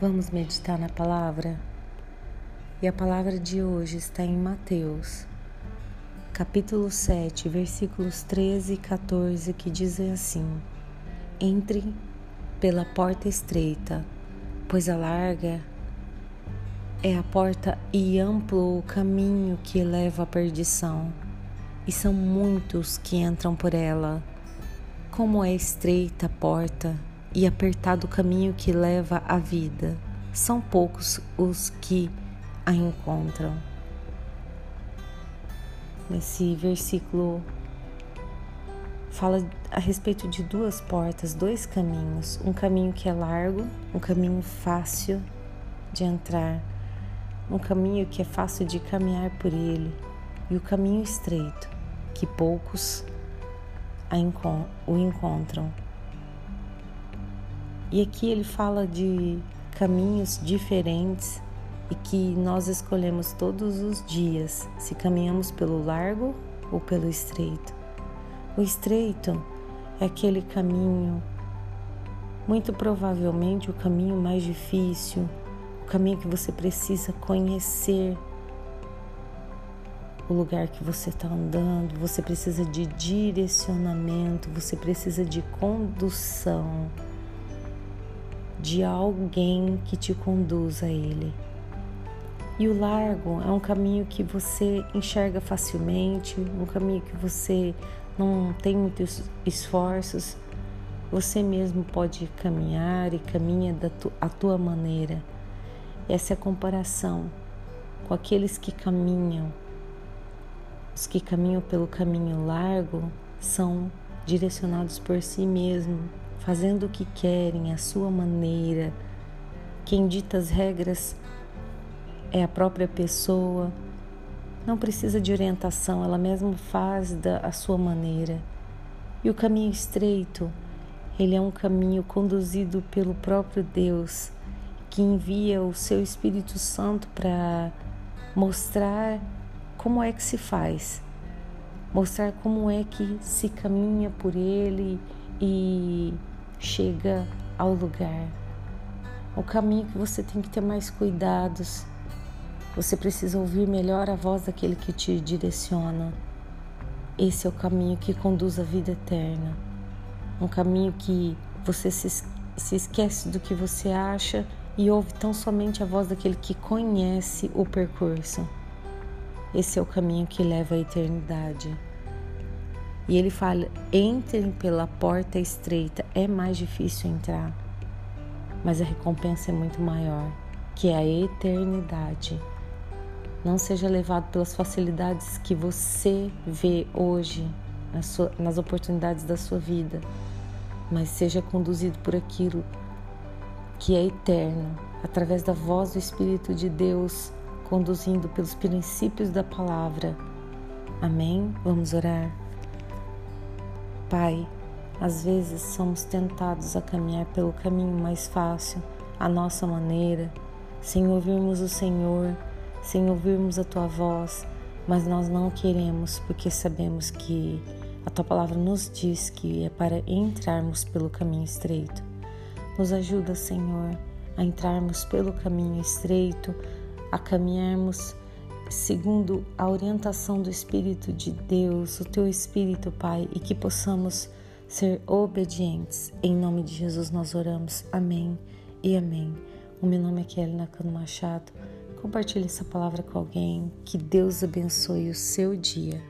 Vamos meditar na palavra? E a palavra de hoje está em Mateus, capítulo 7, versículos 13 e 14, que dizem assim: Entre pela porta estreita, pois a larga é a porta e amplo o caminho que leva à perdição, e são muitos que entram por ela. Como é estreita a porta e apertado o caminho que leva à vida. São poucos os que a encontram. Nesse versículo fala a respeito de duas portas, dois caminhos, um caminho que é largo, um caminho fácil de entrar, um caminho que é fácil de caminhar por ele, e o caminho estreito, que poucos o encontram. E aqui ele fala de caminhos diferentes e que nós escolhemos todos os dias se caminhamos pelo largo ou pelo estreito. O estreito é aquele caminho, muito provavelmente o caminho mais difícil, o caminho que você precisa conhecer o lugar que você está andando, você precisa de direcionamento, você precisa de condução de alguém que te conduz a Ele. E o largo é um caminho que você enxerga facilmente, um caminho que você não tem muitos esforços, você mesmo pode caminhar e caminha da tu, a tua maneira. Essa é a comparação com aqueles que caminham. Os que caminham pelo caminho largo são direcionados por si mesmo, fazendo o que querem, a sua maneira. Quem dita as regras é a própria pessoa. Não precisa de orientação, ela mesma faz da a sua maneira. E o caminho estreito, ele é um caminho conduzido pelo próprio Deus, que envia o seu Espírito Santo para mostrar como é que se faz, mostrar como é que se caminha por ele e chega ao lugar. O caminho que você tem que ter mais cuidados. Você precisa ouvir melhor a voz daquele que te direciona. Esse é o caminho que conduz à vida eterna. Um caminho que você se, se esquece do que você acha e ouve tão somente a voz daquele que conhece o percurso. Esse é o caminho que leva à eternidade. E ele fala: entrem pela porta estreita. É mais difícil entrar, mas a recompensa é muito maior, que é a eternidade. Não seja levado pelas facilidades que você vê hoje nas, nas oportunidades da sua vida, mas seja conduzido por aquilo que é eterno, através da voz do Espírito de Deus, conduzindo pelos princípios da palavra. Amém? Vamos orar. Pai, às vezes somos tentados a caminhar pelo caminho mais fácil, à nossa maneira, sem ouvirmos o Senhor, sem ouvirmos a tua voz, mas nós não queremos porque sabemos que a tua palavra nos diz que é para entrarmos pelo caminho estreito. Nos ajuda, Senhor, a entrarmos pelo caminho estreito, a caminharmos segundo a orientação do Espírito de Deus, o teu Espírito, Pai, e que possamos ser obedientes. Em nome de Jesus nós oramos. Amém e amém. O meu nome é Kelly Nakano Machado. Compartilhe essa palavra com alguém. Que Deus abençoe o seu dia.